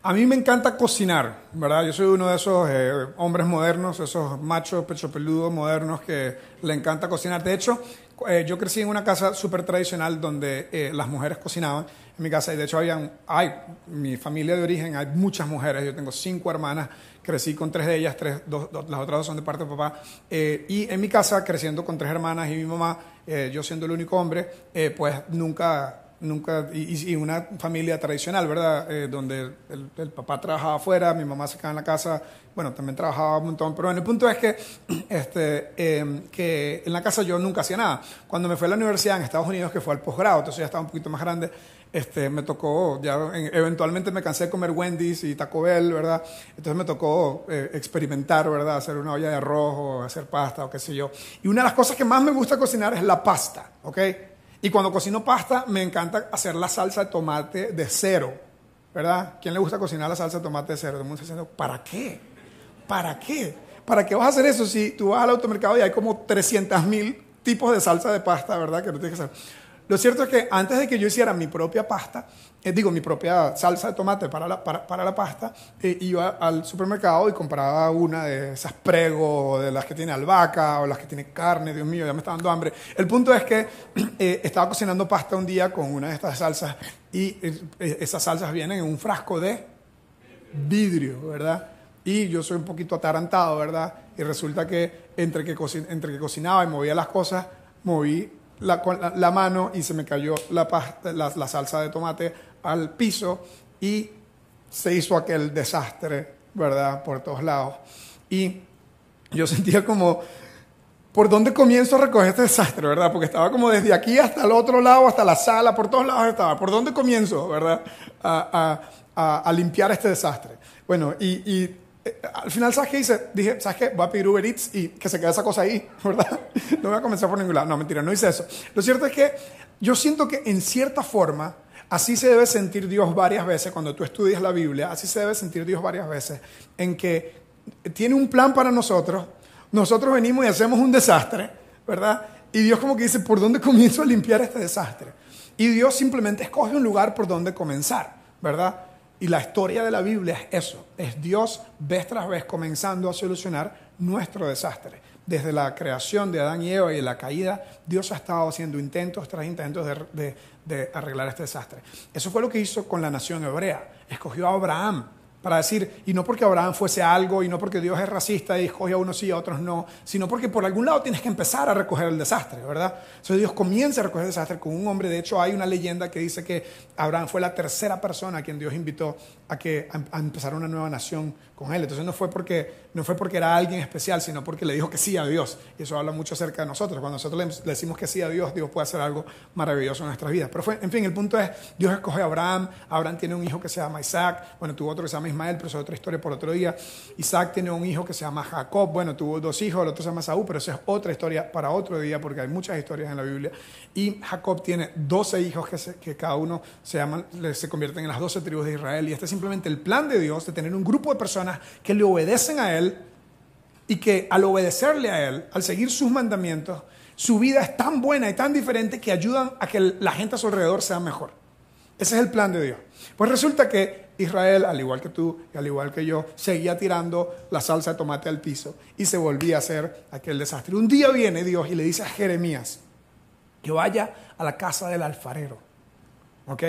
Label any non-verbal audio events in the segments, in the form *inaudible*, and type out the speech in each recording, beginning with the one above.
A mí me encanta cocinar, ¿verdad? Yo soy uno de esos eh, hombres modernos, esos machos pecho peludos modernos que le encanta cocinar. De hecho, eh, yo crecí en una casa súper tradicional donde eh, las mujeres cocinaban en mi casa y de hecho habían, hay, mi familia de origen, hay muchas mujeres, yo tengo cinco hermanas, crecí con tres de ellas, las otras dos son de parte de papá, y en mi casa, creciendo con tres hermanas y mi mamá, yo siendo el único hombre, pues nunca nunca, y, una familia tradicional, ¿verdad? Eh, donde el, papá trabajaba afuera, mi mamá se quedaba en la casa, bueno, también trabajaba un montón, pero bueno, el punto es que, *clears throat* este, em, que en la casa yo nunca hacía nada. Cuando me fui a la universidad en Estados Unidos, que fue al posgrado, entonces ya estaba un poquito más grande, este, me tocó, ya eventualmente me cansé de comer Wendy's y Taco Bell, ¿verdad? Entonces me tocó eh, experimentar, ¿verdad? Hacer una olla de arroz o hacer pasta o qué sé yo. Y una de las cosas que más me gusta cocinar es la pasta, ¿ok? Y cuando cocino pasta, me encanta hacer la salsa de tomate de cero, ¿verdad? ¿Quién le gusta cocinar la salsa de tomate de cero? Todo el mundo está diciendo, ¿para qué? ¿Para qué? ¿Para qué vas a hacer eso si tú vas al automercado y hay como 300 mil tipos de salsa de pasta, ¿verdad? Que no tienes que hacer. Lo cierto es que antes de que yo hiciera mi propia pasta, eh, digo, mi propia salsa de tomate para la, para, la pasta, eh, iba al supermercado y compraba una de esas prego, de las que tiene albahaca o las que tiene carne, Dios mío, ya me está dando hambre. El punto es que *clears throat* eh, estaba cocinando pasta un día con una de estas salsas y esas salsas vienen en un frasco de vidrio, ¿verdad? Y yo soy un poquito atarantado, ¿verdad? Y resulta que entre que, entre que cocinaba y movía las cosas, moví la, la, mano y se me cayó la, pasta, la, salsa de tomate al piso y se hizo aquel desastre, ¿verdad? Por todos lados. Y yo sentía como, ¿por dónde comienzo a recoger este desastre, verdad? Porque estaba como desde aquí hasta el otro lado, hasta la sala, por todos lados estaba. ¿Por dónde comienzo, verdad? A, a, a, limpiar este desastre. Bueno, y, al final, ¿sabes qué hice? Dije, ¿sabes qué? Voy a pedir Uber Eats y que se quede esa cosa ahí, *laughs* ¿verdad? No voy a comenzar por ningún lado. No, mentira, no hice eso. Lo cierto es que yo siento que en cierta forma, así se debe sentir Dios varias veces cuando tú estudias la Biblia, así se debe sentir Dios varias veces, en que tiene un plan para nosotros, nosotros venimos y hacemos un desastre, ¿verdad? Y Dios como que dice, ¿por dónde comienzo a limpiar este desastre? Y Dios simplemente escoge un lugar por donde comenzar, ¿verdad? Y la historia de la Biblia es eso, es Dios vez tras vez comenzando a solucionar nuestro desastre. Desde la creación de Adán y Eva y la caída, Dios ha estado haciendo intentos tras intentos de, arreglar este desastre. Eso fue lo que hizo con la nación hebrea. Escogió a Abraham para decir, y no porque Abraham fuese algo, y no porque Dios es racista y escoge a unos sí y a otros no, sino porque por algún lado tienes que empezar a recoger el desastre, ¿verdad? Entonces Dios comienza a recoger el desastre con un hombre. De hecho, hay una leyenda que dice que Abraham fue la tercera persona a quien Dios invitó a que a empezar una nueva nación con él. Entonces no fue, porque, no fue porque era alguien especial, sino porque le dijo que sí a Dios. Y eso habla mucho acerca de nosotros. Cuando nosotros le decimos que sí a Dios, Dios puede hacer algo maravilloso en nuestras vidas. Pero fue, en fin, el punto es, Dios escoge a Abraham. Abraham tiene un hijo que se llama Isaac. Bueno, tuvo otro que se llama Ismael, pero eso es otra historia por otro día. Isaac tiene un hijo que se llama Jacob. Bueno, tuvo dos hijos, el otro se llama Saúl, pero esa es otra historia para otro día porque hay muchas historias en la Biblia. Y Jacob tiene 12 hijos que, que cada uno se, llaman, se convierten en las 12 tribus de Israel. Y este es simplemente el plan de Dios de tener un grupo de personas que le obedecen a Él y que al obedecerle a Él, al seguir sus mandamientos, su vida es tan buena y tan diferente que ayudan a que la gente a su alrededor sea mejor. Ese es el plan de Dios. Pues resulta que Israel, al igual que tú y al igual que yo, seguía tirando la salsa de tomate al piso y se volvía a hacer aquel desastre. Un día viene Dios y le dice a Jeremías que vaya a la casa del alfarero. ¿Ok?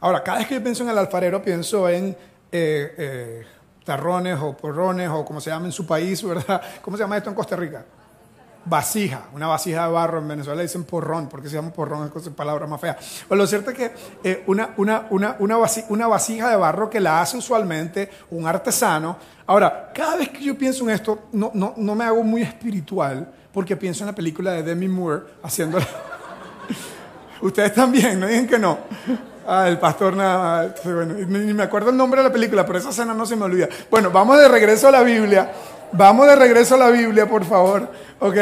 Ahora, cada vez que yo pienso en el alfarero, pienso en eh, eh, tarrones o porrones o como se llama en su país, ¿verdad? *laughs* ¿Cómo se llama esto en Costa Rica? Vasija, una vasija de barro. En Venezuela dicen porrón, porque se llama porrón, es palabra más fea. Pero lo cierto es que eh, una, una, una, una, vasija, de barro que la hace usualmente un artesano. Ahora, cada vez que yo pienso en esto, no, no, no me hago muy espiritual, porque pienso en la película de Demi Moore haciéndola. *laughs* Ustedes también, no digan que no. Ah, el pastor nada. Bueno, ni me acuerdo el nombre de la película, pero esa escena no se me olvida. Bueno, vamos de regreso a la Biblia. Vamos de regreso a la Biblia, por favor. Ok.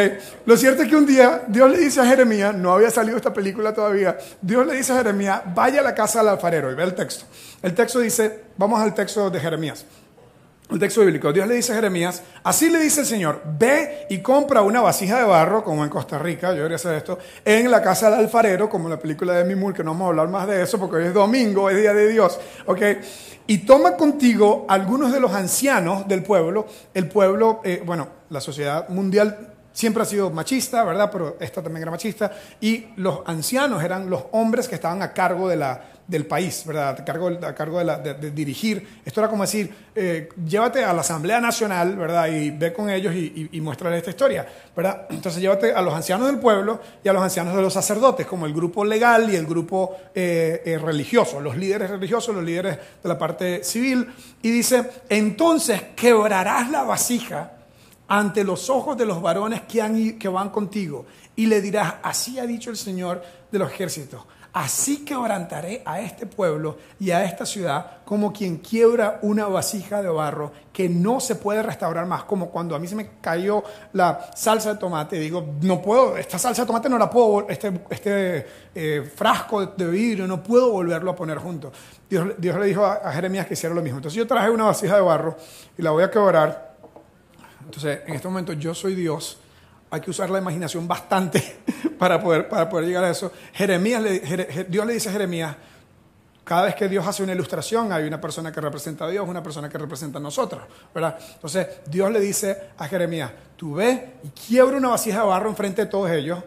Lo cierto es que un día Dios le dice a Jeremías, no había salido esta película todavía, Dios le dice a Jeremías, vaya a la casa del alfarero y ve el texto. El texto dice, vamos al texto de Jeremías. El texto bíblico, Dios le dice a Jeremías, así le dice el Señor, ve y compra una vasija de barro, como en Costa Rica, yo debería hacer esto, en la casa del alfarero, como en la película de Mimur, que no vamos a hablar más de eso porque hoy es domingo, es día de Dios, ¿ok? Y toma contigo algunos de los ancianos del pueblo, el pueblo, eh, bueno, la sociedad mundial siempre ha sido machista, ¿verdad? Pero esta también era machista. Y los ancianos eran los hombres que estaban a cargo de la, del país, ¿verdad? A cargo, a cargo de, dirigir. Esto era como decir, eh, llévate a la Asamblea Nacional, ¿verdad? Y ve con ellos y, y, muéstrale esta historia, ¿verdad? *clears throat* Entonces llévate a los ancianos del pueblo y a los ancianos de los sacerdotes, como el grupo legal y el grupo eh, eh, religioso, los líderes religiosos, los líderes de la parte civil. Y dice, entonces quebrarás la vasija ante los ojos de los varones que, han, que van contigo y le dirás, así ha dicho el Señor de los ejércitos, así quebrantaré a este pueblo y a esta ciudad como quien quiebra una vasija de barro que no se puede restaurar más, como cuando a mí se me cayó la salsa de tomate, digo, no puedo, esta salsa de tomate no la puedo, este, este eh, frasco de vidrio no puedo volverlo a poner junto. Dios, Dios le dijo a, a Jeremías que hiciera lo mismo. Entonces yo traje una vasija de barro y la voy a quebrar entonces, en este momento yo soy Dios. Hay que usar la imaginación bastante *laughs* para poder, para poder llegar a eso. Jeremías Dios le dice a Jeremías, cada vez que Dios hace una ilustración, hay una persona que representa a Dios, una persona que representa a nosotros, ¿verdad? Entonces, Dios le dice a Jeremías, tú ve y quiebra una vasija de barro enfrente de todos ellos.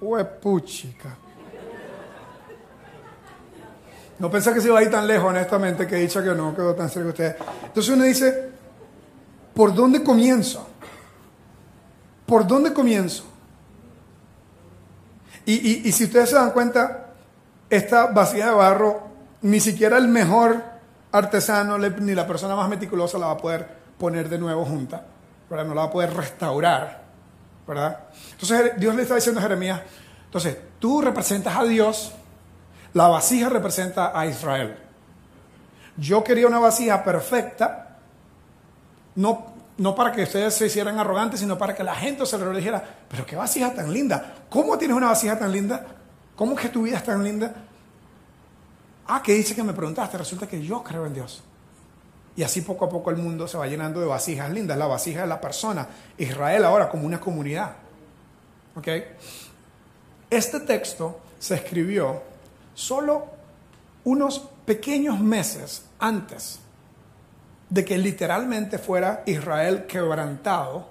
Huepuchica. No pensé que se iba a ir tan lejos, honestamente, que he dicho que no quedó tan cerca de ustedes. Entonces uno dice, ¿por dónde comienzo? ¿Por dónde comienzo? Y, si ustedes se dan cuenta, esta vasija de barro, ni siquiera el mejor artesano ni la persona más meticulosa la va a poder poner de nuevo junta, ¿verdad? No la va a poder restaurar, ¿verdad? Entonces Dios le está diciendo a Jeremías, entonces tú representas a Dios, la vasija representa a Israel. Yo quería una vasija perfecta, no, no para que ustedes se hicieran arrogantes, sino para que la gente se lo dijera, pero qué vasija tan linda, ¿cómo tienes una vasija tan linda? ¿Cómo que tu vida es tan linda? Ah, ¿qué dice que me preguntaste? Resulta que yo creo en Dios. Y así poco a poco el mundo se va llenando de vasijas lindas, la vasija de la persona, Israel ahora como una comunidad. ¿Ok? Este texto se escribió solo unos pequeños meses antes de que literalmente fuera Israel quebrantado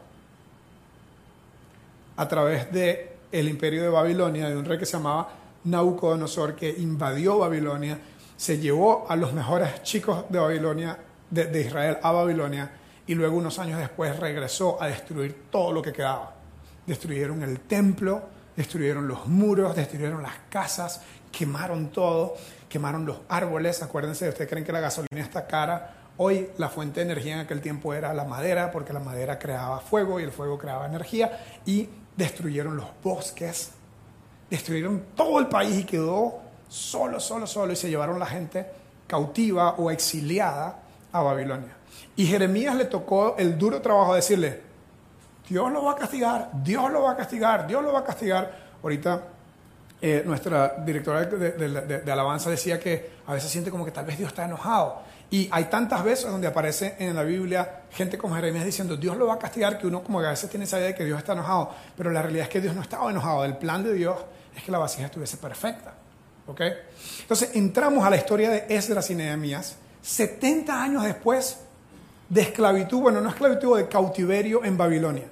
a través de el imperio de Babilonia, de un rey que se llamaba Nabucodonosor, que invadió Babilonia, se llevó a los mejores chicos de Babilonia, de, de Israel a Babilonia, y luego unos años después regresó a destruir todo lo que quedaba. Destruyeron el templo, destruyeron los muros, destruyeron las casas quemaron todo, quemaron los árboles. Acuérdense, ustedes creen que la gasolina está cara. Hoy la fuente de energía en aquel tiempo era la madera, porque la madera creaba fuego y el fuego creaba energía. Y destruyeron los bosques, destruyeron todo el país y quedó solo, solo, solo. Y se llevaron la gente cautiva o exiliada a Babilonia. Y Jeremías le tocó el duro trabajo de decirle, Dios lo va a castigar, Dios lo va a castigar, Dios lo va a castigar. Ahorita eh, nuestra directora de, alabanza decía que a veces siente como que tal vez Dios está enojado. Y hay tantas veces donde aparece en la Biblia gente como Jeremías diciendo, Dios lo va a castigar, que uno como que a veces tiene esa idea de que Dios está enojado. Pero la realidad es que Dios no estaba enojado. El plan de Dios es que la vasija estuviese perfecta. ¿Ok? Entonces entramos a la historia de Esdras y Nehemías, 70 años después de esclavitud, bueno, no esclavitud, de cautiverio en Babilonia.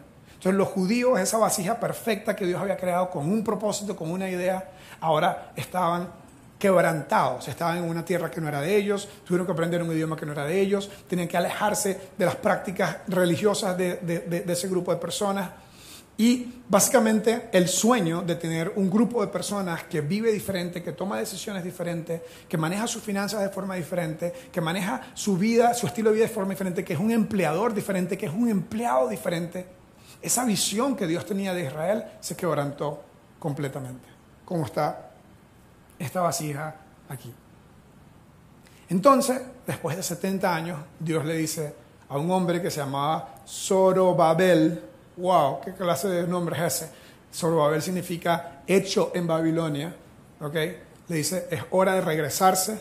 Entonces los judíos, esa vasija perfecta que Dios había creado con un propósito, con una idea, ahora estaban quebrantados, estaban en una tierra que no era de ellos, tuvieron que aprender un idioma que no era de ellos, tenían que alejarse de las prácticas religiosas de, ese grupo de personas. Y básicamente el sueño de tener un grupo de personas que vive diferente, que toma decisiones diferentes, que maneja sus finanzas de forma diferente, que maneja su vida, su estilo de vida de forma diferente, que es un empleador diferente, que es un empleado diferente, esa visión que Dios tenía de Israel se quebrantó completamente, como está esta vasija aquí. Entonces, después de 70 años, Dios le dice a un hombre que se llamaba Zorobabel, wow, ¿qué clase de nombre es ese? Zorobabel significa hecho en Babilonia. Le dice, es hora de regresarse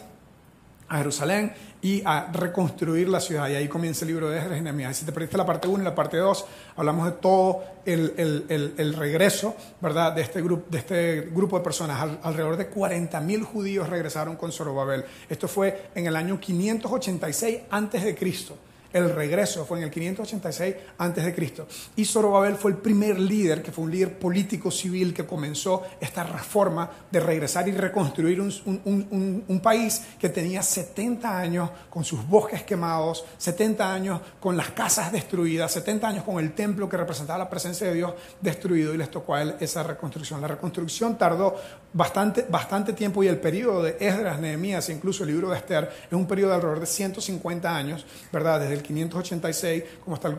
a Jerusalén y a reconstruir la ciudad. Y ahí comienza el libro de y Nehemías. Si te perdiste la parte 1 y la parte 2, hablamos de todo el, el, el, regreso ¿verdad? De, este grupo, de este grupo de personas. alrededor de 40.000 judíos regresaron con Zorobabel. Esto fue en el año 586 antes de Cristo. El regreso fue en el 586 a.C. Y Zorobabel fue el primer líder, que fue un líder político civil que comenzó esta reforma de regresar y reconstruir un, país que tenía 70 años con sus bosques quemados, 70 años con las casas destruidas, 70 años con el templo que representaba la presencia de Dios destruido y les tocó a él esa reconstrucción. La reconstrucción tardó bastante, bastante tiempo y el periodo de Esdras, Nehemías e incluso el libro de Esther es un periodo de alrededor de 150 años, ¿verdad? Desde el 586, como está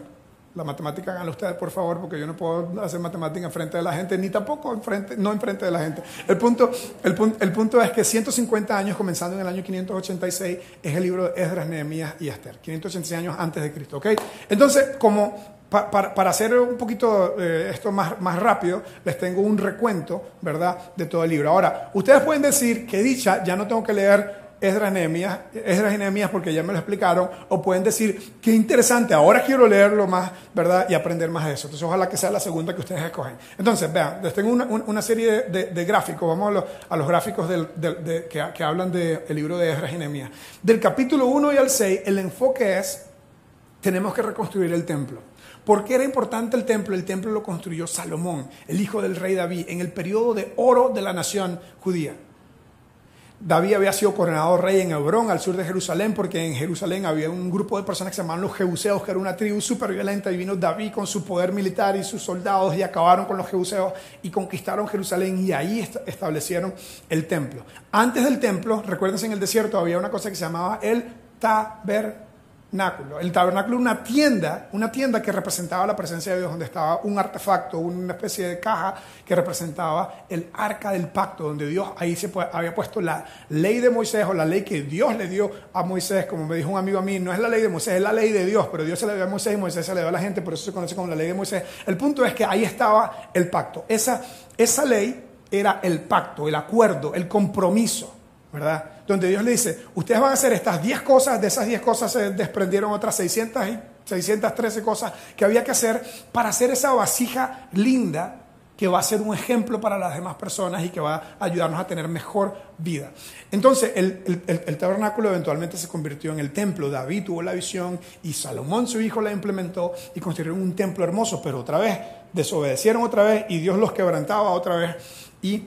la matemática, háganlo ustedes por favor, porque yo no puedo hacer matemática en frente de la gente, ni tampoco en frente, no en frente de la gente. El punto, el, punto, el punto es que 150 años, comenzando en el año 586, es el libro de Esdras, Nehemías y Esther. 586 años antes de Cristo, ¿ok? Entonces, como para, hacer un poquito eh, esto más, más rápido, les tengo un recuento, ¿verdad?, de todo el libro. Ahora, ustedes pueden decir que dicha, ya no tengo que leer Esdras, Nehemías, Esdras y Nehemías porque ya me lo explicaron, o pueden decir, qué interesante, ahora quiero leerlo más, ¿verdad? Y aprender más de eso. Entonces, ojalá que sea la segunda que ustedes escogen. Entonces, vean, les tengo una, serie de, gráficos, vamos a los, a los gráficos del, que, que, hablan del libro de Esdras y Nehemías. Del capítulo 1 y al 6, el enfoque es, tenemos que reconstruir el templo. ¿Por qué era importante el templo? El templo lo construyó Salomón, el hijo del rey David, en el periodo de oro de la nación judía. David había sido coronado rey en Hebrón, al sur de Jerusalén, porque en Jerusalén había un grupo de personas que se llamaban los Jebuseos, que era una tribu súper violenta, y vino David con su poder militar y sus soldados y acabaron con los Jebuseos y conquistaron Jerusalén y ahí establecieron el templo. Antes del templo, recuérdense en el desierto había una cosa que se llamaba el tabernáculo el tabernáculo una tienda, una tienda que representaba la presencia de Dios, donde estaba un artefacto, una especie de caja que representaba el arca del pacto, donde Dios ahí se había puesto la ley de Moisés o la ley que Dios le dio a Moisés, como me dijo un amigo a mí, no es la ley de Moisés, es la ley de Dios, pero Dios se la dio a Moisés y Moisés se la dio a la gente, por eso se conoce como la ley de Moisés. El punto es que ahí estaba el pacto. Esa, esa ley era el pacto, el acuerdo, el compromiso, ¿verdad? Donde Dios le dice, ustedes van a hacer estas 10 cosas, de esas 10 cosas se desprendieron otras 600 y 613 cosas que había que hacer para hacer esa vasija linda que va a ser un ejemplo para las demás personas y que va a ayudarnos a tener mejor vida. Entonces, el, el, tabernáculo eventualmente se convirtió en el templo. David tuvo la visión y Salomón, su hijo, la implementó y construyeron un templo hermoso, pero otra vez desobedecieron otra vez y Dios los quebrantaba otra vez y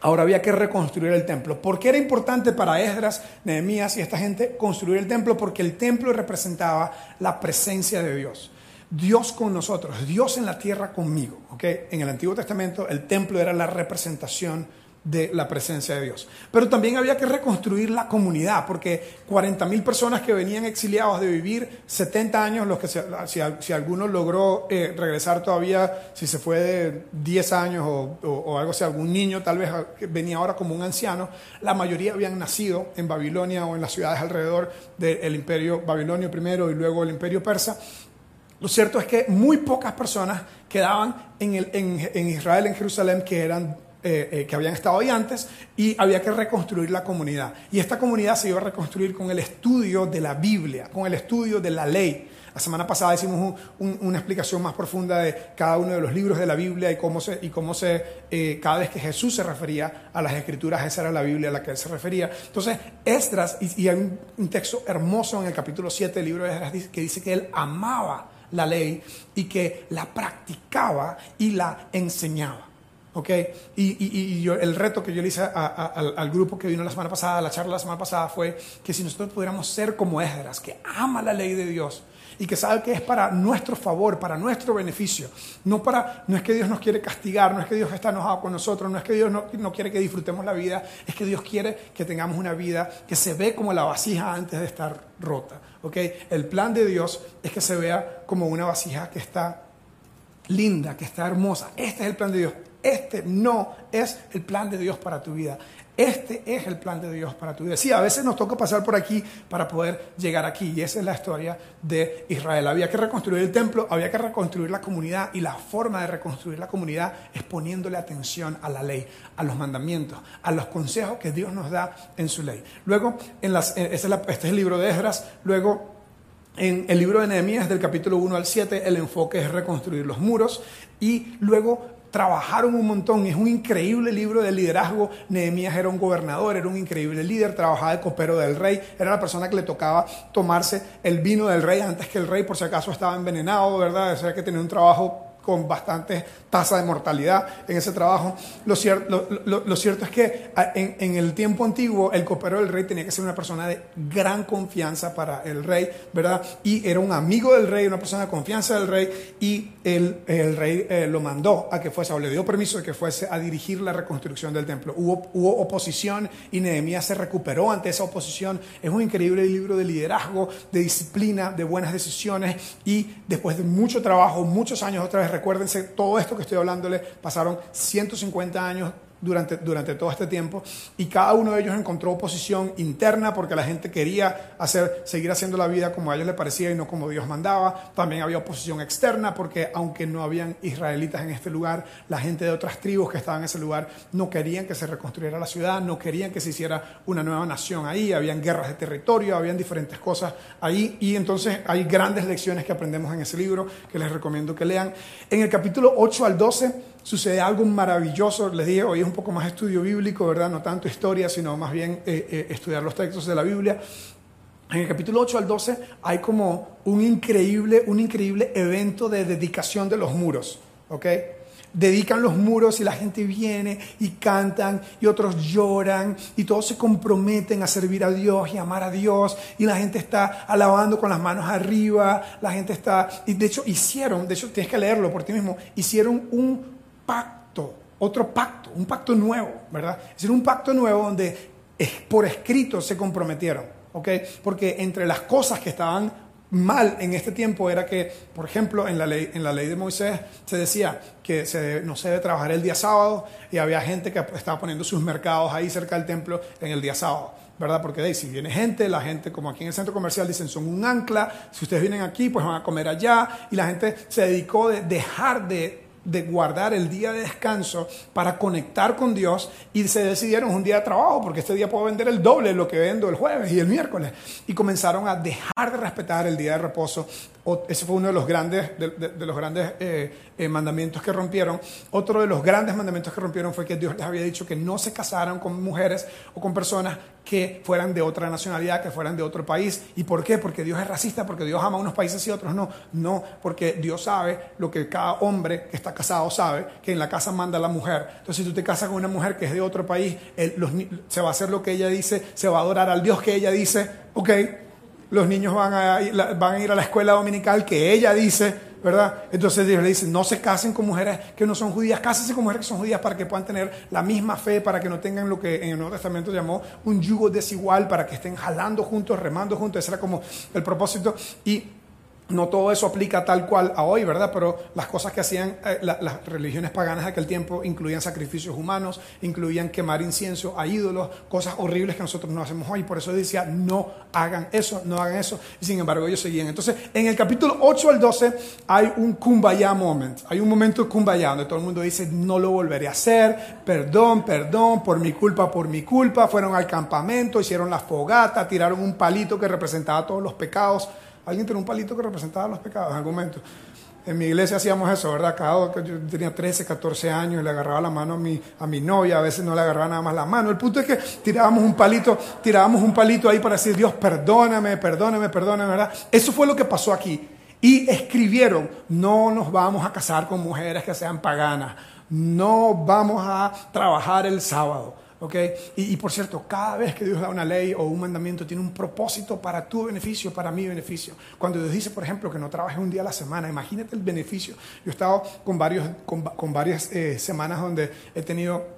Ahora había que reconstruir el templo. ¿Por qué era importante para Esdras, Nehemías y esta gente construir el templo? Porque el templo representaba la presencia de Dios. Dios con nosotros, Dios en la tierra conmigo. ¿okay? En el Antiguo Testamento el templo era la representación de la presencia de Dios. Pero también había que reconstruir la comunidad, porque 40.000 personas que venían exiliados de vivir 70 años, los que si, alguno logró eh, regresar todavía, si se fue de 10 años o, algo así, algún niño tal vez venía ahora como un anciano, la mayoría habían nacido en Babilonia o en las ciudades alrededor del imperio babilonio primero y luego el imperio persa. Lo cierto es que muy pocas personas quedaban en, el, en Israel, en Jerusalén, que eran eh, eh, que habían estado ahí antes y había que reconstruir la comunidad. Y esta comunidad se iba a reconstruir con el estudio de la Biblia, con el estudio de la ley. La semana pasada hicimos una explicación más profunda de cada uno de los libros de la Biblia y cómo se, y cómo eh, cada vez que Jesús se refería a las escrituras, esa era la Biblia a la que él se refería. Entonces, Esdras, y, hay un, texto hermoso en el capítulo 7 del libro de Esdras que dice que él amaba la ley y que la practicaba y la enseñaba. ¿Ok? Y, yo, el reto que yo le hice al, grupo que vino la semana pasada, la charla la semana pasada, fue que si nosotros pudiéramos ser como Esdras, que ama la ley de Dios y que sabe que es para nuestro favor, para nuestro beneficio, no, para, no es que Dios nos quiere castigar, no es que Dios está enojado con nosotros, no es que Dios no, no quiere que disfrutemos la vida, es que Dios quiere que tengamos una vida que se ve como la vasija antes de estar rota. ¿ok? El plan de Dios es que se vea como una vasija que está linda, que está hermosa. Este es el plan de Dios. Este no es el plan de Dios para tu vida. Este es el plan de Dios para tu vida. Sí, a veces nos toca pasar por aquí para poder llegar aquí. Y esa es la historia de Israel. Había que reconstruir el templo, había que reconstruir la comunidad. Y la forma de reconstruir la comunidad es poniéndole atención a la ley, a los mandamientos, a los consejos que Dios nos da en su ley. Luego, en las, este es el libro de Esdras. Luego, en el libro de Nehemías, del capítulo 1 al 7, el enfoque es reconstruir los muros. Y luego trabajaron un montón. Es un increíble libro de liderazgo. Nehemías era un gobernador, era un increíble líder, trabajaba de copero del rey, era la persona que le tocaba tomarse el vino del rey antes que el rey, por si acaso estaba envenenado, ¿verdad? O sea que tenía un trabajo con bastante tasa de mortalidad en ese trabajo. Lo cierto, es que en, en, el tiempo antiguo el copero del rey tenía que ser una persona de gran confianza para el rey, ¿verdad? Y era un amigo del rey, una persona de confianza del rey, y el, el rey eh, lo mandó a que fuese, o le dio permiso de que fuese a dirigir la reconstrucción del templo. Hubo, hubo oposición y Nehemías se recuperó ante esa oposición. Es un increíble libro de liderazgo, de disciplina, de buenas decisiones, y después de mucho trabajo, muchos años otra vez recuérdense, todo esto que estoy hablándole pasaron 150 años durante, durante todo este tiempo y cada uno de ellos encontró oposición interna porque la gente quería hacer, seguir haciendo la vida como a ellos les parecía y no como Dios mandaba. También había oposición externa porque aunque no habían israelitas en este lugar, la gente de otras tribus que estaban en ese lugar no querían que se reconstruyera la ciudad, no querían que se hiciera una nueva nación ahí, habían guerras de territorio, habían diferentes cosas ahí y entonces hay grandes lecciones que aprendemos en ese libro que les recomiendo que lean. En el capítulo 8 al 12 sucede algo maravilloso. Les dije, hoy es un poco más estudio bíblico, ¿verdad? No tanto historia, sino más bien eh, eh, estudiar los textos de la Biblia. En el capítulo 8 al 12 hay como un increíble, un increíble evento de dedicación de los muros, ¿ok? Dedican los muros y la gente viene y cantan y otros lloran y todos se comprometen a servir a Dios y amar a Dios y la gente está alabando con las manos arriba, la gente está, y de hecho hicieron, de hecho tienes que leerlo por ti mismo, hicieron un pacto, otro pacto, un pacto nuevo, ¿verdad? Es decir, un pacto nuevo donde por escrito se comprometieron, ¿ok? Porque entre las cosas que estaban mal en este tiempo era que, por ejemplo, en la ley, en la ley de Moisés se decía que no se debe trabajar el día sábado y había gente que estaba poniendo sus mercados ahí cerca del templo en el día sábado. ¿verdad? Porque de si viene gente, la gente, como aquí en el centro comercial, dicen son un ancla, si ustedes vienen aquí, pues van a comer allá, y la gente se dedicó de dejar de de guardar el día de descanso para conectar con Dios y se decidieron un día de trabajo porque este día puedo vender el doble de lo que vendo el jueves y el miércoles y comenzaron a dejar de respetar el día de reposo ese fue uno de los grandes, de, los grandes eh, eh, mandamientos que rompieron. Otro de los grandes mandamientos que rompieron fue que Dios les había dicho que no se casaran con mujeres o con personas que fueran de otra nacionalidad, que fueran de otro país. ¿Y por qué? Porque Dios es racista, porque Dios ama a unos países y otros no. No, porque Dios sabe lo que cada hombre que está casado sabe, que en la casa manda la mujer. Entonces, si tú te casas con una mujer que es de otro país, se va a hacer lo que ella dice, se va a adorar al Dios que ella dice, ok, los niños van a, van a ir a la escuela dominical que ella dice, ¿verdad? Entonces Dios le dice, no se casen con mujeres que no son judías, cásense con mujeres que son judías para que puedan tener la misma fe, para que no tengan lo que en el Nuevo Testamento llamó un yugo desigual, para que estén jalando juntos, remando juntos, ese era como el propósito. Y no todo eso aplica tal cual a hoy, ¿verdad? Pero las cosas que hacían eh, las religiones paganas de aquel tiempo incluían sacrificios humanos, incluían quemar incienso a ídolos, cosas horribles que nosotros no hacemos hoy. Por eso decía, no hagan eso, no hagan eso. Y sin embargo ellos seguían. Entonces, en el capítulo 8 al 12 hay un kumbaya moment. Hay un momento kumbaya donde todo el mundo dice, no lo volveré a hacer, perdón, perdón, por mi culpa, por mi culpa. Fueron al campamento, hicieron la fogata, tiraron un palito que representaba todos los pecados Alguien tenía un palito que representaba los pecados momento. En mi iglesia hacíamos eso, ¿verdad? Cada yo tenía 13, 14 años y le agarraba la mano a mi, a mi novia, a veces no le agarraba nada más la mano. El punto es que tirábamos un palito, tirábamos un palito ahí para decir, Dios, perdóname, perdóname, perdóname, ¿verdad? Eso fue lo que pasó aquí. Y escribieron, no nos vamos a casar con mujeres que sean paganas, no vamos a trabajar el sábado ¿okay? Y, por cierto, cada vez que Dios da una ley o un mandamiento tiene un propósito para tu beneficio, para mi beneficio. Cuando Dios dice, por ejemplo, que no trabajes un día a la semana, imagínate el beneficio. Yo he estado con, varios, varias eh, semanas donde he tenido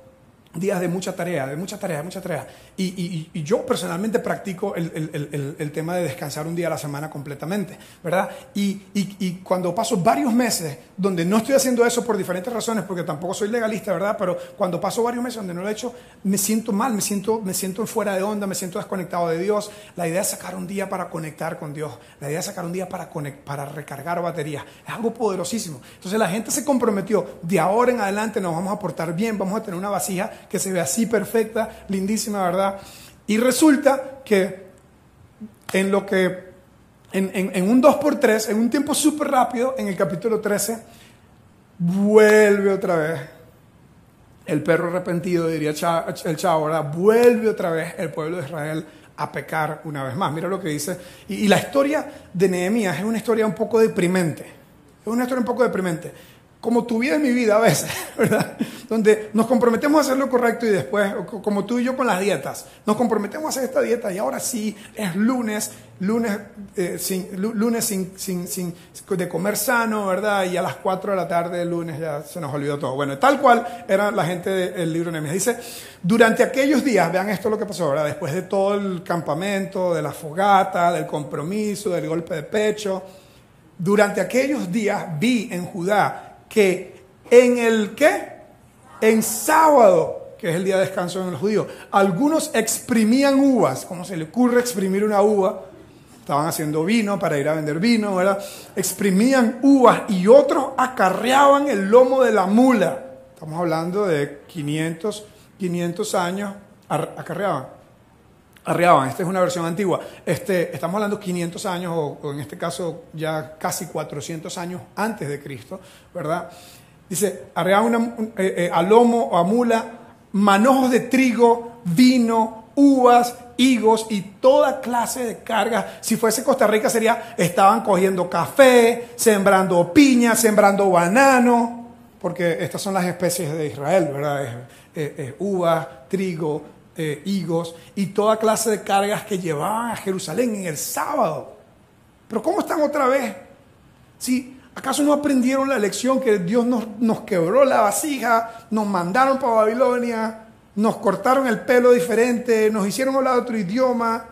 días de mucha tarea, de mucha tarea, de mucha tarea. Y, yo personalmente practico el, tema de descansar un día a la semana completamente, ¿verdad? Y, cuando paso varios meses donde no estoy haciendo eso por diferentes razones, porque tampoco soy legalista, ¿verdad? Pero cuando paso varios meses donde no lo he hecho, me siento mal, me siento, me siento fuera de onda, me siento desconectado de Dios. La idea es sacar un día para conectar con Dios, la idea es sacar un día para, para recargar baterías. Es algo poderosísimo. Entonces la gente se comprometió, de ahora en adelante nos vamos a portar bien, vamos a tener una vasija que se ve así perfecta, lindísima, ¿verdad? Y resulta que en lo que, en, un 2x3, en un tiempo súper rápido, en el capítulo 13, vuelve otra vez el perro arrepentido, diría el chavo. Vuelve otra vez el pueblo de Israel a pecar una vez más. Mira lo que dice. Y, y, la historia de Nehemías es una historia un poco deprimente. Es una historia un poco deprimente como tu vida y mi vida a veces, *laughs* ¿verdad? Donde nos comprometemos a hacer lo correcto y después, como tú y yo con las dietas, nos comprometemos a hacer esta dieta y ahora sí es lunes, lunes, eh, sin, lunes sin, sin, sin, de comer sano, ¿verdad? Y a las 4 de la tarde del lunes ya se nos olvidó todo. Bueno, tal cual era la gente del libro de Nehemías. Dice, durante aquellos días, vean esto lo que pasó, ¿verdad? Después de todo el campamento, de la fogata, del compromiso, del golpe de pecho, durante aquellos días vi en Judá que en el qué? En sábado, que es el día de descanso en el judío, algunos exprimían uvas, ¿cómo se le ocurre exprimir una uva? Estaban haciendo vino para ir a vender vino, ¿verdad? Exprimían uvas y otros acarreaban el lomo de la mula. Estamos hablando de 500, 500 años, acarreaban arriaban. Esta es una versión antigua. Este, estamos hablando 500 años, o, en este caso ya casi 400 años antes de Cristo, ¿verdad? Dice, arreaban eh, eh, a lomo o a mula manojos de trigo, vino, uvas, higos y toda clase de cargas. Si fuese Costa Rica sería, estaban cogiendo café, sembrando piña, sembrando banano, porque estas son las especies de Israel, ¿verdad? Es, uvas, trigo, eh, higos y toda clase de cargas que llevaban a Jerusalén en el sábado. Pero ¿cómo están otra vez? Si acaso no aprendieron la lección que Dios nos, nos quebró la vasija, nos mandaron para Babilonia, nos cortaron el pelo diferente, nos hicieron hablar otro idioma,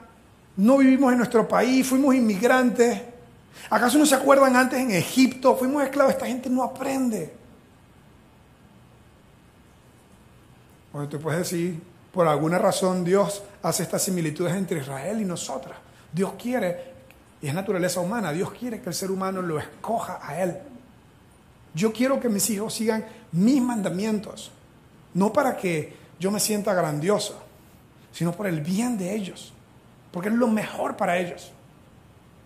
no vivimos en nuestro país, fuimos inmigrantes. ¿Acaso no se acuerdan antes en Egipto? Fuimos esclavos, esta gente no aprende. Bueno, te puedes decir, por alguna razón Dios hace estas similitudes entre Israel y nosotras. Dios quiere, y es naturaleza humana, Dios quiere que el ser humano lo escoja a Él. Yo quiero que mis hijos sigan mis mandamientos, no para que yo me sienta grandioso, sino por el bien de ellos, porque es lo mejor para ellos.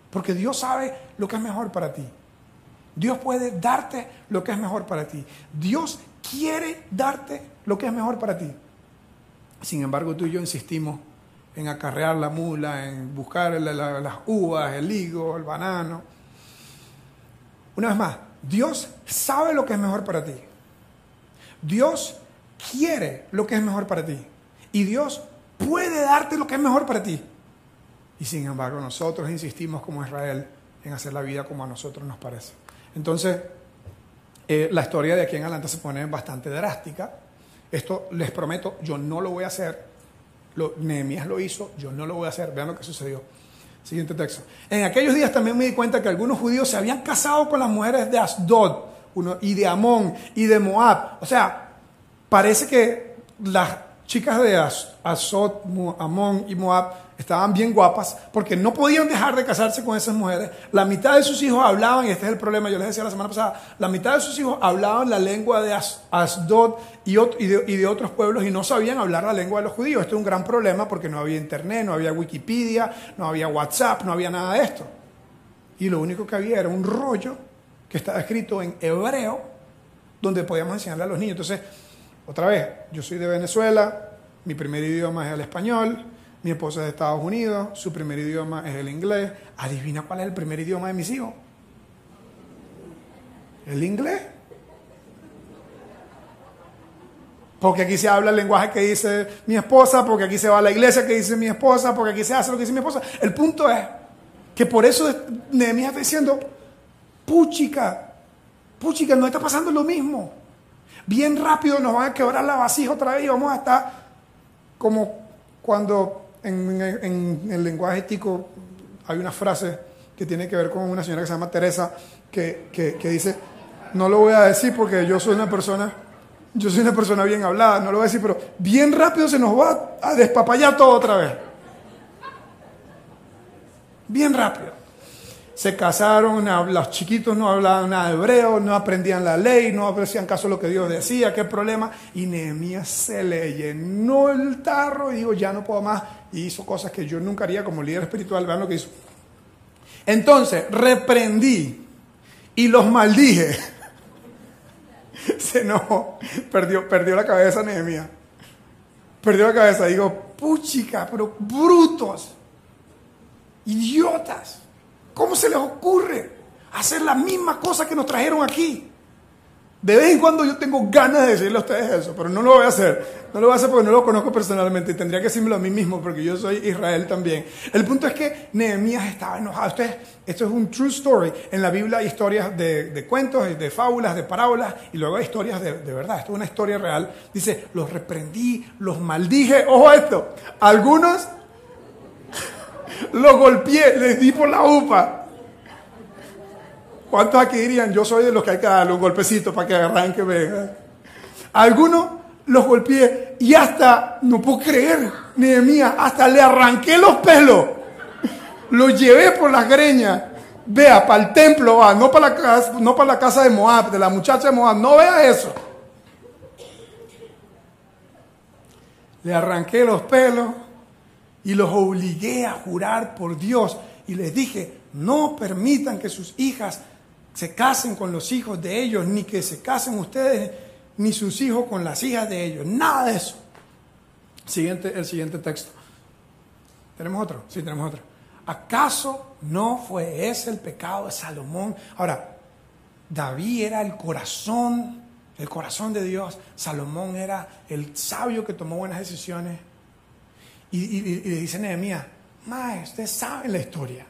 Porque Dios sabe lo que es mejor para ti. Dios puede darte lo que es mejor para ti. Dios quiere darte lo que es mejor para ti. Sin embargo, tú y yo insistimos en acarrear la mula, en buscar las uvas, el higo, el banano. Una vez más, Dios sabe lo que es mejor para ti. Dios quiere lo que es mejor para ti. Y Dios puede darte lo que es mejor para ti. Y sin embargo, nosotros insistimos como Israel en hacer la vida como a nosotros nos parece. Entonces, eh, la historia de aquí en adelante se pone bastante drástica. Esto les prometo, yo no lo voy a hacer. Nehemías lo hizo, yo no lo voy a hacer. Vean lo que sucedió. Siguiente texto. En aquellos días también me di cuenta que algunos judíos se habían casado con las mujeres de Asdod uno, y de Amón y de Moab. O sea, parece que las chicas de Asdod, Amón y Moab estaban bien guapas porque no podían dejar de casarse con esas mujeres. La mitad de sus hijos hablaban, y este es el problema, yo les decía la semana pasada, la mitad de sus hijos hablaban la lengua de Asdod y, de, otros pueblos y no sabían hablar la lengua de los judíos. Esto es un gran problema porque no había internet, no había Wikipedia, no había WhatsApp, no había nada de esto. Y lo único que había era un rollo que estaba escrito en hebreo donde podíamos enseñarle a los niños. Entonces, otra vez, yo soy de Venezuela, mi primer idioma es el español, mi esposa es de Estados Unidos, su primer idioma es el inglés. Adivina cuál es el primer idioma de mis hijos. El inglés. Porque aquí se habla el lenguaje que dice mi esposa, porque aquí se va a la iglesia que dice mi esposa, porque aquí se hace lo que dice mi esposa. El punto es que por eso Nehemías está diciendo, puchica, puchica, no está pasando lo mismo. Bien rápido nos van a quebrar la vasija otra vez y vamos a estar como cuando en, el lenguaje tico hay una frase que tiene que ver con una señora que se llama Teresa, que, que, dice, no lo voy a decir porque yo soy una persona, yo soy una persona bien hablada, no lo voy a decir, pero bien rápido se nos va a despapallar todo otra vez. Bien rápido se casaron, los chiquitos no hablaban nada de hebreo, no aprendían la ley, no hacían caso lo que Dios decía, qué problema. Y Nehemías se le llenó el tarro y dijo, ya no puedo más. Y hizo cosas que yo nunca haría como líder espiritual. Vean lo que hizo. Entonces, reprendí y los maldije. *laughs* se enojó, perdió, perdió la cabeza Nehemías. Perdió la cabeza, digo, puchica, pero brutos, idiotas. ¿Cómo se les ocurre hacer la misma cosa que nos trajeron aquí? De vez en cuando yo tengo ganas de decirle a ustedes eso, pero no lo voy a hacer. No lo voy a hacer porque no lo conozco personalmente y tendría que decirlo a mí mismo porque yo soy Israel también. El punto es que Nehemías estaba enojado. Ustedes, esto es un true story. En la Biblia hay historias de, de cuentos, de fábulas, de parábolas y luego hay historias de, de, verdad. Esto es una historia real. Dice, los reprendí, los maldije. Ojo a esto. Algunos lo golpeé, les di por la upa. ¿Cuántos aquí dirían, yo soy de los que hay que darle un golpecito para que arranque, venga? Algunos los golpeé y hasta, no puedo creer, mía, hasta le arranqué los pelos. Los llevé por las greñas. Vea, para el templo va, no para, la casa, no para la casa de Moab, de la muchacha de Moab, no vea eso. Le arranqué los pelos y los obligué a jurar por Dios y les dije, no permitan que sus hijas se casen con los hijos de ellos, ni que se casen ustedes, ni sus hijos con las hijas de ellos, nada de eso. Siguiente, el siguiente texto. ¿Tenemos otro? Sí, tenemos otro. ¿Acaso no fue ese el pecado de Salomón? Ahora, David era el corazón, el corazón de Dios. Salomón era el sabio que tomó buenas decisiones. Y, le dice Nehemías, Mae, ustedes saben la historia.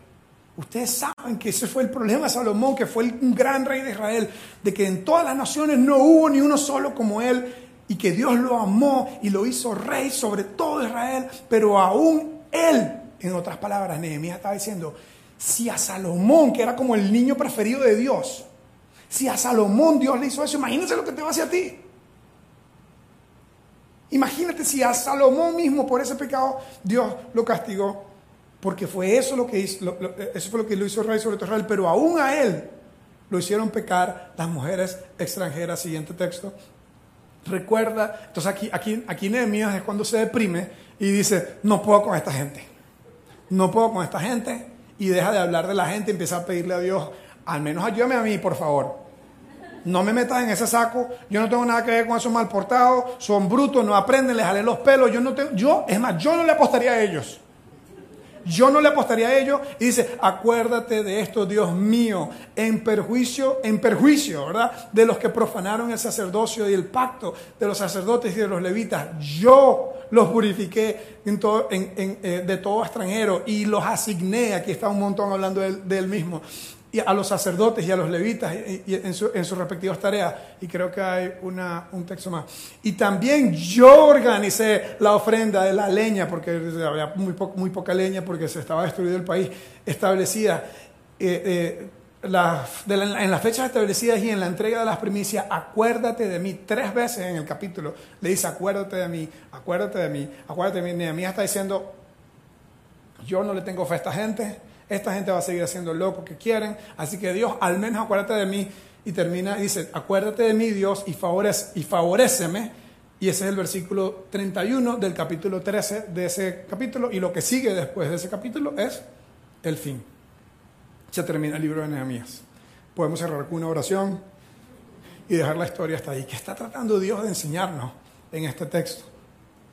Ustedes saben que ese fue el problema de Salomón, que fue un gran rey de Israel, de que en todas las naciones no hubo ni uno solo como él, y que Dios lo amó y lo hizo rey sobre todo Israel, pero aún él, en otras palabras, Nehemías estaba diciendo, si a Salomón, que era como el niño preferido de Dios, si a Salomón Dios le hizo eso, imagínense lo que te va a hacer a ti. Imagínate si a Salomón mismo por ese pecado Dios lo castigó, porque fue eso lo que hizo, eso fue lo que lo hizo rey sobre todo Israel, pero aún a él lo hicieron pecar las mujeres extranjeras. Siguiente texto. Recuerda, entonces aquí, aquí, aquí Nehemías es cuando se deprime y dice, no puedo con esta gente, no puedo con esta gente, y deja de hablar de la gente empieza a pedirle a Dios, al menos ayúdame a mí, por favor. No me metas en ese saco. Yo no tengo nada que ver con esos mal portados. Son brutos, no aprenden, les jalé los pelos. Yo no tengo, yo, es más, yo no le apostaría a ellos. Yo no le apostaría a ellos. Y dice, acuérdate de esto, Dios mío, en perjuicio, en perjuicio, ¿verdad? De los que profanaron el sacerdocio y el pacto de los sacerdotes y de los levitas. Yo los purifiqué eh, de todo extranjero y los asigné. Aquí está un montón hablando de él mismo y a los sacerdotes y a los levitas y, en, sus respectivas tareas. Y creo que hay una, un texto más. Y también yo organicé la ofrenda de la leña, porque había muy, muy poca leña, porque se estaba destruido el país, establecida. Eh, eh, en las fechas establecidas y en la entrega de las primicias, acuérdate de mí. Tres veces en el capítulo le dice, acuérdate de mí, acuérdate de mí, acuérdate de mí. Nehemías está diciendo, yo no le tengo fe a esta gente, esta gente va a seguir haciendo lo que quieren, así que Dios, al menos acuérdate de mí. Y termina, dice, acuérdate de mí, Dios, y, favorece, y favoreceme. Y ese es el versículo 31 del capítulo 13 de ese capítulo. Y lo que sigue después de ese capítulo es el fin. Se termina el libro de Nehemías. Podemos cerrar con una oración y dejar la historia hasta ahí. ¿Qué está tratando Dios de enseñarnos en este texto?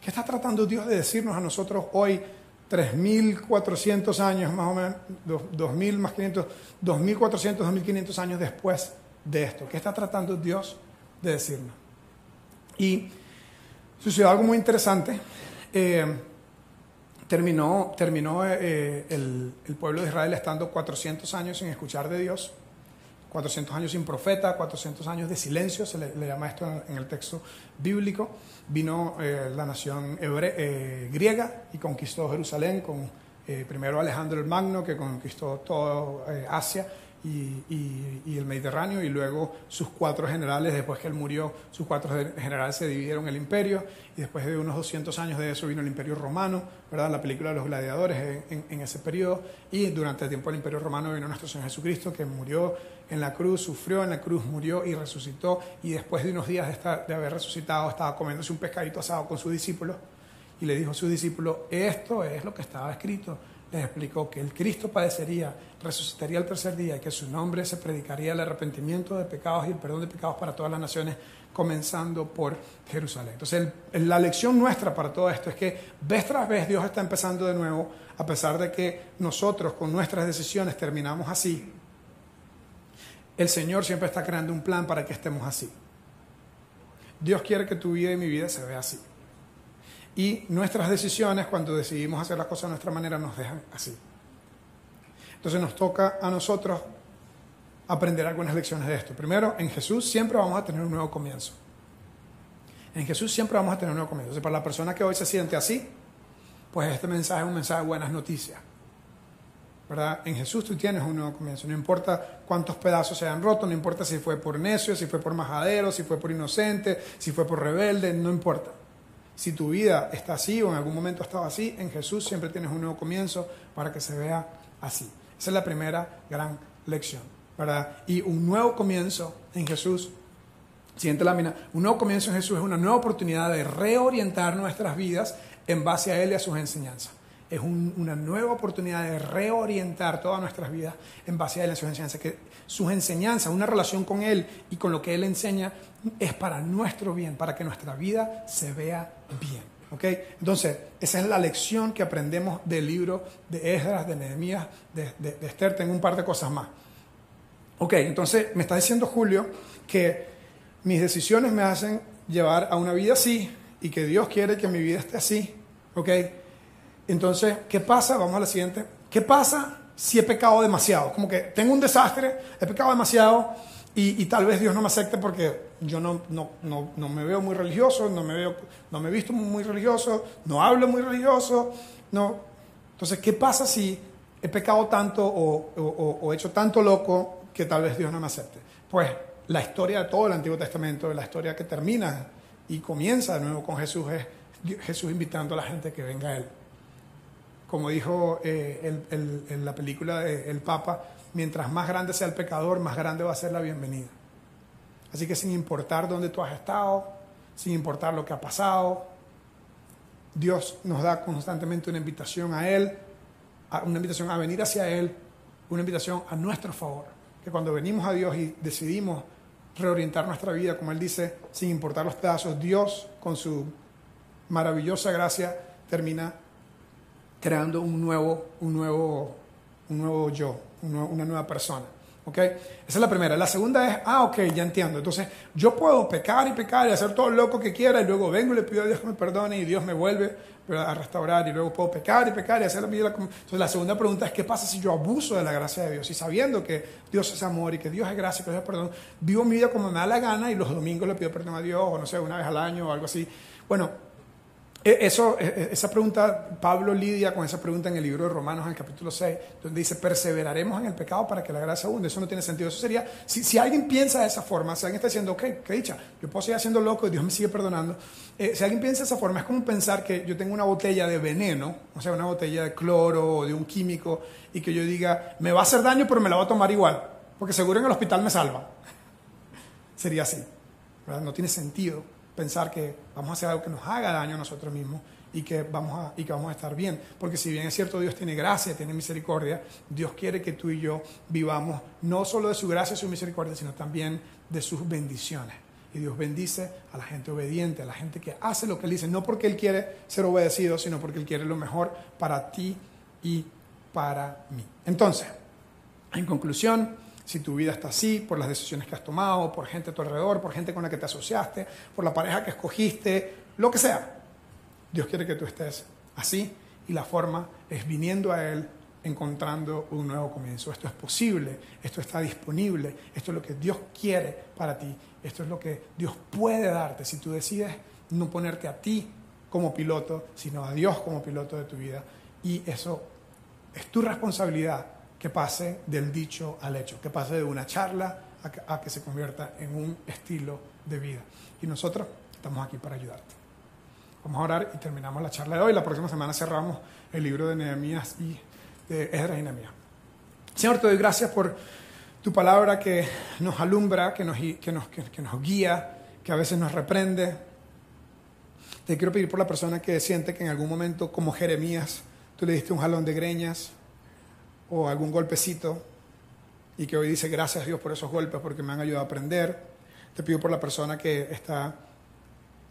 ¿Qué está tratando Dios de decirnos a nosotros hoy 3.400 años más o menos, 2.000 más 500, 2.400, 2.500 años después de esto. ¿Qué está tratando Dios de decirnos? Y sucedió algo muy interesante. Eh, terminó terminó eh, el, el, pueblo de Israel estando 400 años sin escuchar de Dios. 400 años sin profeta, 400 años de silencio, se le, llama esto en, el texto bíblico. Vino eh, la nación eh, griega y conquistó Jerusalén con eh, primero Alejandro el Magno, que conquistó toda Asia y, el Mediterráneo, y luego sus cuatro generales, después que él murió, sus cuatro generales se dividieron el imperio, y después de unos 200 años de eso vino el imperio romano, ¿verdad? la película de los gladiadores en, ese periodo, y durante el tiempo del imperio romano vino nuestro Señor Jesucristo, que murió en la cruz, sufrió en la cruz, murió y resucitó, y después de unos días de, estar, de haber resucitado, estaba comiéndose un pescadito asado con sus discípulos, y le dijo a sus discípulos, esto es lo que estaba escrito les explicó que el Cristo padecería, resucitaría el tercer día y que su nombre se predicaría el arrepentimiento de pecados y el perdón de pecados para todas las naciones, comenzando por Jerusalén. Entonces, la lección nuestra para todo esto es que vez tras vez Dios está empezando de nuevo, a pesar de que nosotros con nuestras decisiones terminamos así. El Señor siempre está creando un plan para que estemos así. Dios quiere que tu vida y mi vida se vea así. Y nuestras decisiones, cuando decidimos hacer las cosas de nuestra manera, nos dejan así. Entonces nos toca a nosotros aprender algunas lecciones de esto. Primero, en Jesús siempre vamos a tener un nuevo comienzo. En Jesús siempre vamos a tener un nuevo comienzo. para la persona que hoy se siente así, pues este mensaje es un mensaje de buenas noticias. ¿verdad? En Jesús tú tienes un nuevo comienzo. No importa cuántos pedazos se hayan roto, no importa si fue por necio, si fue por majadero, si fue por inocente, si fue por rebelde, no importa. Si tu vida está así o en algún momento estaba así, en Jesús siempre tienes un nuevo comienzo para que se vea así. Esa es la primera gran lección. Y un nuevo comienzo en Jesús, siguiente lámina, un nuevo comienzo en Jesús es una nueva oportunidad de reorientar nuestras vidas en base a Él y a sus enseñanzas. Es una nueva oportunidad de reorientar todas nuestras vidas en base a Él a sus enseñanzas. Que sus enseñanzas, una relación con Él y con lo que Él enseña, es para nuestro bien, para que nuestra vida se vea bien. ¿okay? Entonces, esa es la lección que aprendemos del libro de Esdras, de Nehemías, de, de, Esther. Tengo un par de cosas más. Ok, entonces me está diciendo Julio que mis decisiones me hacen llevar a una vida así y que Dios quiere que mi vida esté así. ¿Ok? Entonces, ¿qué pasa? Vamos a la siguiente. ¿Qué pasa si he pecado demasiado? Como que tengo un desastre, he pecado demasiado y, tal vez Dios no me acepte porque yo no, no, no, no, me veo muy religioso, no me, veo, no me he visto muy religioso, no hablo muy religioso. No. Entonces, ¿qué pasa si he pecado tanto o, o, o, hecho tanto loco que tal vez Dios no me acepte? Pues la historia de todo el Antiguo Testamento, la historia que termina y comienza de nuevo con Jesús, es Jesús invitando a la gente que venga a Él. Como dijo eh, en la película de El Papa, mientras más grande sea el pecador, más grande va a ser la bienvenida. Así que sin importar dónde tú has estado, sin importar lo que ha pasado, Dios nos da constantemente una invitación a Él, una invitación a venir hacia Él, una invitación a nuestro favor. Que cuando venimos a Dios y decidimos reorientar nuestra vida, como Él dice, sin importar los pedazos, Dios con su maravillosa gracia termina creando un nuevo, un nuevo, un nuevo yo, una nueva persona. ¿ok? Esa es la primera. La segunda es, ah, ok, ya entiendo. Entonces, yo puedo pecar y pecar y hacer todo lo loco que quiera y luego vengo y le pido a Dios que me perdone y Dios me vuelve a restaurar y luego puedo pecar y pecar y hacer la vida. Entonces, la segunda pregunta es, ¿qué pasa si yo abuso de la gracia de Dios? Y sabiendo que Dios es amor y que Dios es gracia y que Dios es perdón, vivo mi vida como me da la gana y los domingos le pido perdón a Dios o no sé, una vez al año o algo así. Bueno, eso, e, e, esa pregunta, Pablo lidia con esa pregunta en el libro de Romanos, en el capítulo 6, donde dice, perseveraremos en el pecado para que la gracia abunde. Eso no tiene sentido. Eso sería, si, si alguien piensa de esa forma, si alguien está diciendo, ok, qué dicha, yo puedo seguir haciendo loco y Dios me sigue perdonando. Eh, si alguien piensa de esa forma, es como pensar que yo tengo una botella de veneno, o sea, una botella de cloro o de un químico, y que yo diga, me va a hacer daño, pero me la voy a tomar igual, porque seguro en el hospital me salva. *laughs* Sería así. No tiene sentido pensar que vamos a hacer algo que nos haga daño a nosotros mismos y que, vamos a, y que vamos a estar bien. Porque si bien es cierto, Dios tiene gracia, tiene misericordia, Dios quiere que tú y yo vivamos no solo de su gracia y su misericordia, sino también de sus bendiciones. Y Dios bendice a la gente obediente, a la gente que hace lo que Él dice, no porque Él quiere ser obedecido, sino porque Él quiere lo mejor para ti y para mí. Entonces, en conclusión, si tu vida está así, por las decisiones que has tomado, por gente a tu alrededor, por gente con la que te asociaste, por la pareja que escogiste, lo que sea. Dios quiere que tú estés así y la forma es viniendo a Él, encontrando un nuevo comienzo. Esto es posible, esto está disponible, esto es lo que Dios quiere para ti, esto es lo que Dios puede darte si tú decides no ponerte a ti como piloto, sino a Dios como piloto de tu vida. Y eso es tu responsabilidad que pase del dicho al hecho, que pase de una charla a que, a que se convierta en un estilo de vida. Y nosotros estamos aquí para ayudarte. Vamos a orar y terminamos la charla de hoy. La próxima semana cerramos el libro de Nehemías y de Esdras y Nehemías. Señor, te doy gracias por tu palabra que nos alumbra, que nos, que nos, que nos guía, que a veces nos reprende. Te quiero pedir por la persona que siente que en algún momento, como Jeremías, tú le diste un jalón de greñas o algún golpecito y que hoy dice gracias a Dios por esos golpes porque me han ayudado a aprender. Te pido por la persona que está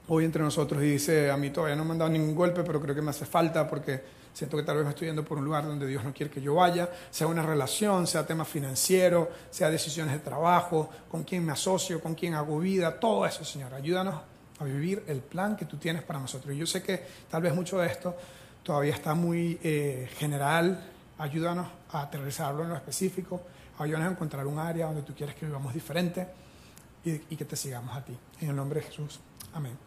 hoy entre nosotros y dice, a mí todavía no me han dado ningún golpe, pero creo que me hace falta porque siento que tal vez me estoy yendo por un lugar donde Dios no quiere que yo vaya, sea una relación, sea tema financiero, sea decisiones de trabajo, con quién me asocio, con quién hago vida, todo eso, Señor. Ayúdanos a vivir el plan que tú tienes para nosotros. Y yo sé que tal vez mucho de esto todavía está muy eh, general. Ayúdanos a aterrizarlo en lo específico. Ayúdanos a encontrar un área donde tú quieres que vivamos diferente y, que te sigamos a ti. En el nombre de Jesús. Amén.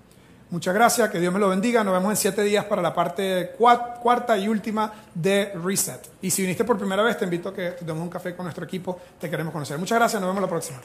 Muchas gracias, que Dios me lo bendiga. Nos vemos en siete días para la parte cuarta y última de Reset. Y si viniste por primera vez, te invito a que te demos un café con nuestro equipo. Te queremos conocer. Muchas gracias, nos vemos la próxima.